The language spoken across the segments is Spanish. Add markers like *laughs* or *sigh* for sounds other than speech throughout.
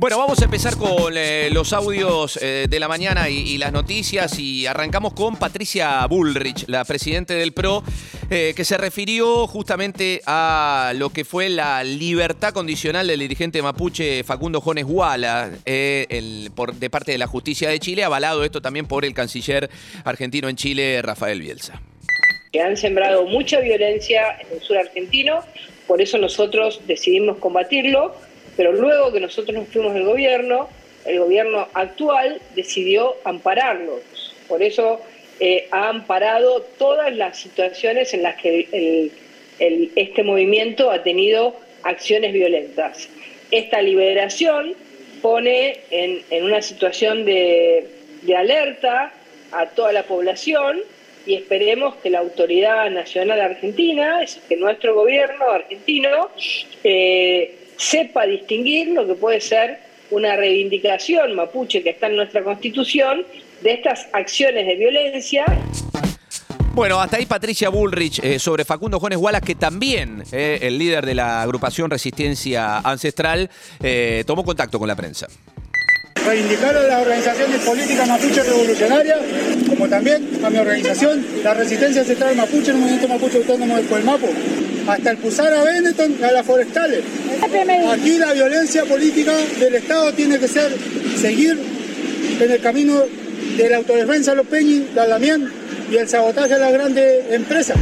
Bueno, vamos a empezar con eh, los audios eh, de la mañana y, las noticias y arrancamos con Patricia Bullrich, la presidenta del PRO, eh, que se refirió justamente a lo que fue la libertad condicional del dirigente mapuche Facundo Jones Guala de parte de la justicia de Chile, avalado esto también por el canciller argentino en Chile, Rafael Bielsa. que han sembrado mucha violencia en el sur argentino, por eso nosotros decidimos combatirlo, pero luego que nosotros nos fuimos del gobierno, el gobierno actual decidió ampararlos. Por eso eh, ha amparado todas las situaciones en las que este movimiento ha tenido acciones violentas. Esta liberación pone en, una situación de, alerta a toda la población y esperemos que la Autoridad Nacional Argentina, es que nuestro gobierno argentino, eh, sepa distinguir lo que puede ser una reivindicación mapuche que está en nuestra constitución de estas acciones de violencia Bueno, hasta ahí Patricia Bullrich eh, sobre Facundo Jones Wallace, que también, eh, el líder de la agrupación Resistencia Ancestral, eh, tomó contacto con la prensa. reivindicar a las organizaciones políticas mapuche revolucionarias, como también a mi organización, la Resistencia Ancestral Mapuche, el Movimiento Mapuche Autónomo del Colmapo, hasta el Pusara Benetton a las forestales. Aquí la violencia política del Estado tiene que ser seguir en el camino de la autodefensa a los peñis, la Lamien y el sabotaje a las grandes empresas.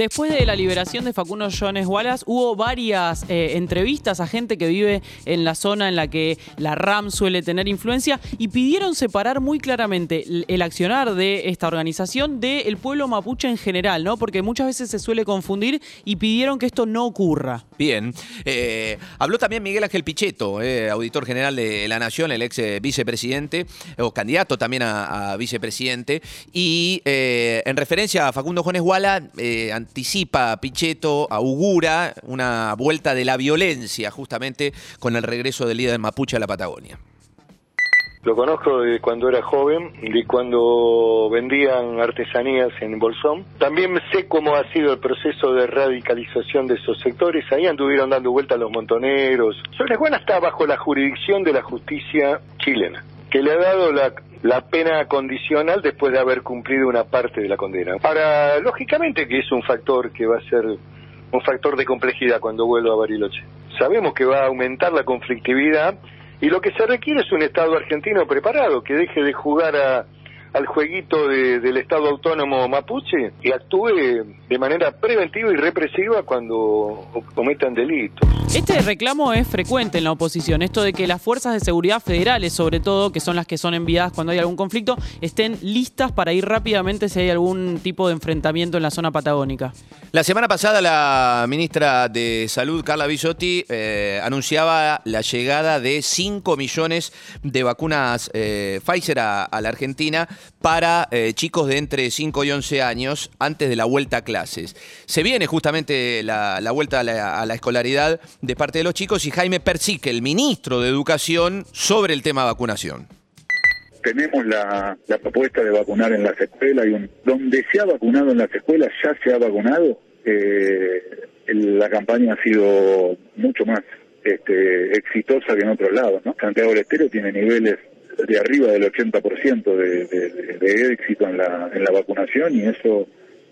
Después de la liberación de Facundo Jones Wallace, hubo varias eh, entrevistas a gente que vive en la zona en la que la RAM suele tener influencia y pidieron separar muy claramente el, accionar de esta organización del pueblo mapuche en general, ¿no? Porque muchas veces se suele confundir y pidieron que esto no ocurra. Bien. Eh, habló también Miguel Ángel Pichetto, eh, auditor general de La Nación, el ex vicepresidente, o candidato también a, a vicepresidente. Y en referencia a Facundo Jones Guala, eh, anticipa a Pichetto, augura una vuelta de la violencia justamente con el regreso del líder mapuche a la Patagonia. Lo conozco de cuando era joven, de cuando vendían artesanías en Bolsón. También sé cómo ha sido el proceso de radicalización de esos sectores. Ahí anduvieron dando vueltas los montoneros. Sobre Juana está bajo la jurisdicción de la justicia chilena, que le ha dado la, la pena condicional después de haber cumplido una parte de la condena. Ahora, lógicamente que es un factor que va a ser un factor de complejidad cuando vuelva a Bariloche. Sabemos que va a aumentar la conflictividad y lo que se requiere es un Estado argentino preparado, que deje de jugar a- al jueguito de- del Estado autónomo mapuche y actúe de manera preventiva y represiva cuando cometan delitos. Este reclamo es frecuente en la oposición, esto de que las fuerzas de seguridad federales, sobre todo, que son las que son enviadas cuando hay algún conflicto, estén listas para ir rápidamente si hay algún tipo de enfrentamiento en la zona patagónica. La semana pasada la ministra de Salud, Carla Bisotti, eh, anunciaba la llegada de 5 millones de vacunas eh, Pfizer a, a la Argentina para eh, chicos de entre 5 y 11 años antes de la vuelta a clases. Se viene justamente la, vuelta a la, escolaridad de parte de los chicos y Jaime Persique, el ministro de Educación, sobre el tema vacunación. tenemos la, la propuesta de vacunar en las escuelas y un- donde se ha vacunado en las escuelas ya se ha vacunado eh, la campaña ha sido mucho más este, exitosa que en otros lados ¿no? Santiago del Estero tiene niveles de arriba del 80% de, de, de, éxito en la, en la vacunación y eso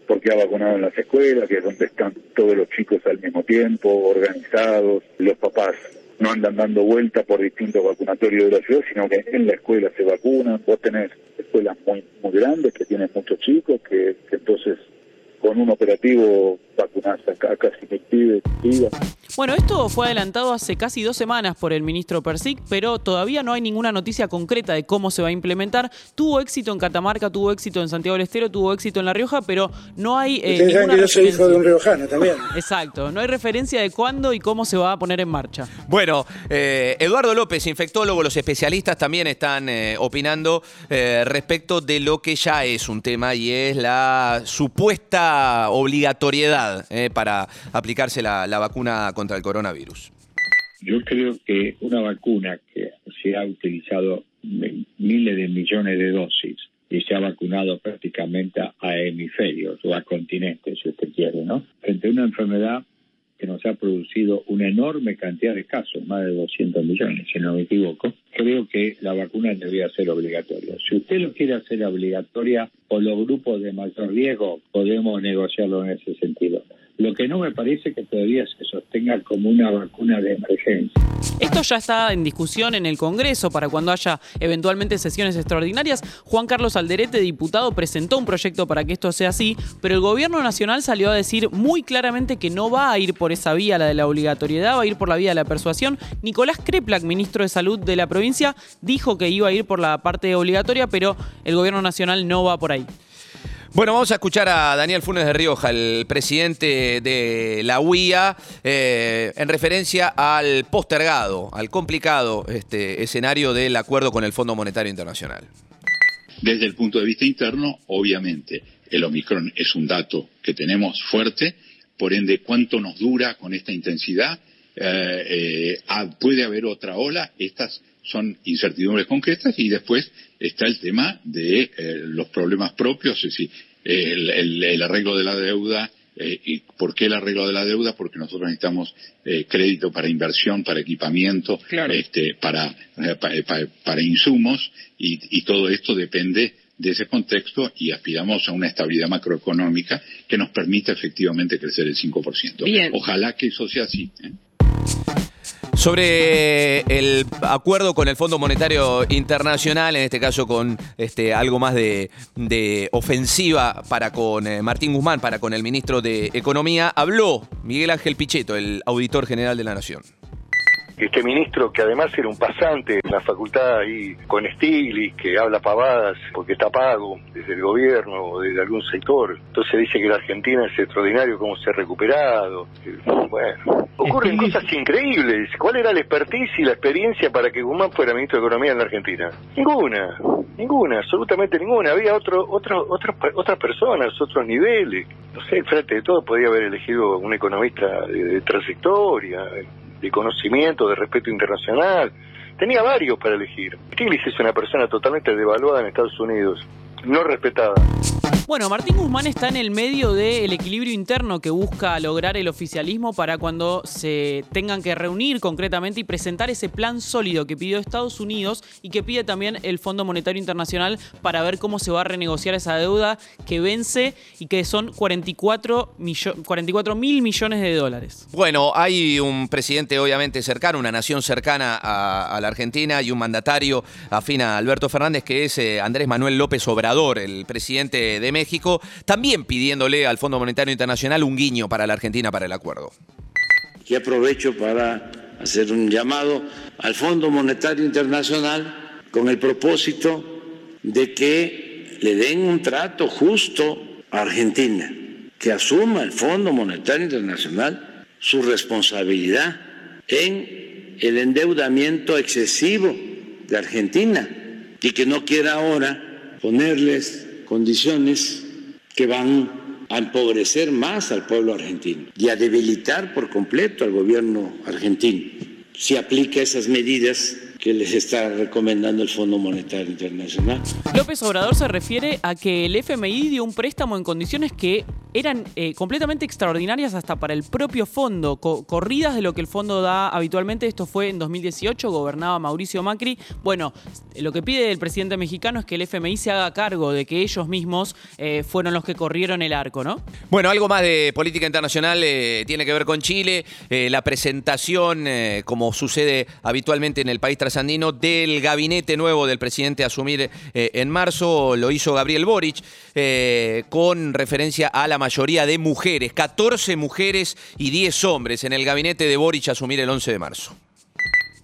porque ha vacunado en las escuelas, que es donde están todos los chicos al mismo tiempo, organizados, los papás no andan dando vueltas por distintos vacunatorios de la ciudad, sino que en la escuela se vacunan. Vos tenés escuelas muy muy grandes que tienen muchos chicos, que, entonces con un operativo vacunás a, ca- a casi mil pibes. Bueno, esto fue adelantado hace casi dos semanas por el ministro Persic, pero todavía no hay ninguna noticia concreta de cómo se va a implementar. Tuvo éxito en Catamarca, tuvo éxito en Santiago del Estero, tuvo éxito en La Rioja, pero no hay eh, Ustedes saben que yo soy hijo referencia. de un riojano también. *laughs* Exacto, no hay referencia de cuándo y cómo se va a poner en marcha. Bueno, eh, Eduardo López, infectólogo, los especialistas también están eh, opinando eh, respecto de lo que ya es un tema y es la supuesta obligatoriedad eh, para aplicarse la, la vacuna contra el coronavirus. Yo creo que una vacuna que se ha utilizado mi- miles de millones de dosis y se ha vacunado prácticamente a hemisferios o a continentes, si usted quiere, ¿no? Frente a una enfermedad que nos ha producido una enorme cantidad de casos, más de 200 millones, si no me equivoco, creo que la vacuna debería ser obligatoria. Si usted lo quiere hacer obligatoria por los grupos de mayor riesgo, podemos negociarlo en ese sentido. Lo que no me parece que todavía se sostenga como una vacuna de emergencia. Esto ya está en discusión en el Congreso para cuando haya eventualmente sesiones extraordinarias. Juan Carlos Alderete, diputado, presentó un proyecto para que esto sea así, pero el gobierno nacional salió a decir muy claramente que no va a ir por esa vía, la de la obligatoriedad, va a ir por la vía de la persuasión. Nicolás Kreplak, ministro de Salud de la provincia, dijo que iba a ir por la parte obligatoria, pero el gobierno nacional no va por ahí. Bueno, vamos a escuchar a Daniel Funes de Rioja, el presidente de la UIA, eh, en referencia al postergado, al complicado este, escenario del acuerdo con el Fondo Monetario Internacional. Desde el punto de vista interno, obviamente, el Omicron es un dato que tenemos fuerte, por ende, cuánto nos dura con esta intensidad. Eh, eh, ah, puede haber otra ola, estas son incertidumbres concretas y después está el tema de eh, los problemas propios, es decir, el, el- el arreglo de la deuda. eh, ¿Y por qué el arreglo de la deuda? Porque nosotros necesitamos eh, crédito para inversión, para equipamiento, este, para, eh, pa- pa- para insumos y, y todo esto depende de ese contexto y aspiramos a una estabilidad macroeconómica que nos permita efectivamente crecer el 5%. Bien. Ojalá que eso sea así. Sobre el acuerdo con el Fondo Monetario Internacional, en este caso con este, algo más de, de ofensiva para con eh, Martín Guzmán, para con el ministro de Economía, habló Miguel Ángel Pichetto, el auditor general de la Nación. Este ministro, que además era un pasante en la facultad ahí con Stiglitz, que habla pavadas porque está pago desde el gobierno o desde algún sector. Entonces dice que la Argentina es extraordinario, cómo se ha recuperado. Bueno, ocurren cosas increíbles. ¿Cuál era la expertise y la experiencia para que Guzmán fuera ministro de Economía en la Argentina? Ninguna, ninguna, absolutamente ninguna. Había otro, otro, otras otras personas, otros niveles. No sé, frente de todo podía haber elegido un economista de, de trayectoria, de conocimiento, de respeto internacional. Tenía varios para elegir. Stiglitz es una persona totalmente devaluada en Estados Unidos, no respetada. Bueno, Martín Guzmán está en el medio del equilibrio interno que busca lograr el oficialismo para cuando se tengan que reunir concretamente y presentar ese plan sólido que pidió Estados Unidos y que pide también el Fondo Monetario Internacional para ver cómo se va a renegociar esa deuda que vence y que son 44 millo- 44 mil millones de dólares. Bueno, hay un presidente obviamente cercano, una nación cercana a, a la Argentina y un mandatario afín a Alberto Fernández que es eh, Andrés Manuel López Obrador, el presidente de México, también pidiéndole al Fondo Monetario Internacional un guiño para la Argentina para el acuerdo. Y aprovecho para hacer un llamado al Fondo Monetario Internacional con el propósito de que le den un trato justo a Argentina, que asuma el Fondo Monetario Internacional su responsabilidad en el endeudamiento excesivo de Argentina y que no quiera ahora ponerles condiciones que van a empobrecer más al pueblo argentino y a debilitar por completo al gobierno argentino si aplica esas medidas que les está recomendando el Fondo Monetario Internacional. López Obrador se refiere a que el FMI dio un préstamo en condiciones que eran eh, completamente extraordinarias hasta para el propio fondo, co- corridas de lo que el fondo da habitualmente. Esto fue en 2018, gobernaba Mauricio Macri. Bueno, lo que pide el presidente mexicano es que el FMI se haga cargo de que ellos mismos eh, fueron los que corrieron el arco, ¿no? Bueno, algo más de política internacional eh, tiene que ver con Chile. La presentación, como sucede habitualmente en el país trasandino, del gabinete nuevo del presidente a asumir en marzo, lo hizo Gabriel Boric, con referencia a la mayoría de mujeres, 14 mujeres y 10 hombres en el gabinete de Boric a asumir el 11 de marzo.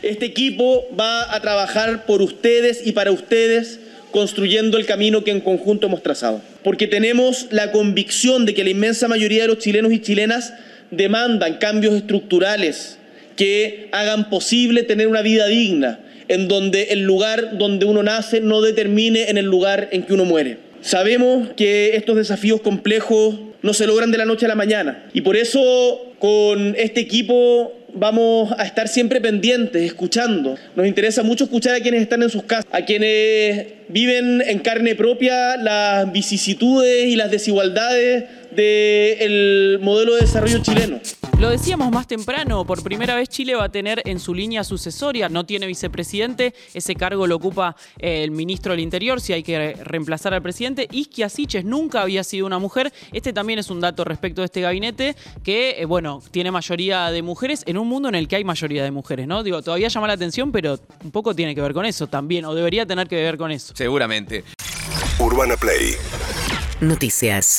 Este equipo va a trabajar por ustedes y para ustedes construyendo el camino que en conjunto hemos trazado. Porque tenemos la convicción de que la inmensa mayoría de los chilenos y chilenas demandan cambios estructurales que hagan posible tener una vida digna, en donde el lugar donde uno nace no determine en el lugar en que uno muere. Sabemos que estos desafíos complejos no se logran de la noche a la mañana y por eso con este equipo vamos a estar siempre pendientes, escuchando. Nos interesa mucho escuchar a quienes están en sus casas, a quienes viven en carne propia las vicisitudes y las desigualdades del modelo de desarrollo chileno. Lo decíamos más temprano, por primera vez Chile va a tener en su línea sucesoria, no tiene vicepresidente, ese cargo lo ocupa el ministro del Interior, si hay que reemplazar al presidente. Isquia Siches nunca había sido una mujer, este también es un dato respecto de este gabinete, que, eh, bueno, tiene mayoría de mujeres en un mundo en el que hay mayoría de mujeres, ¿no? Digo, todavía llama la atención, pero un poco tiene que ver con eso también, o debería tener que ver con eso. Seguramente. Urbana Play Noticias.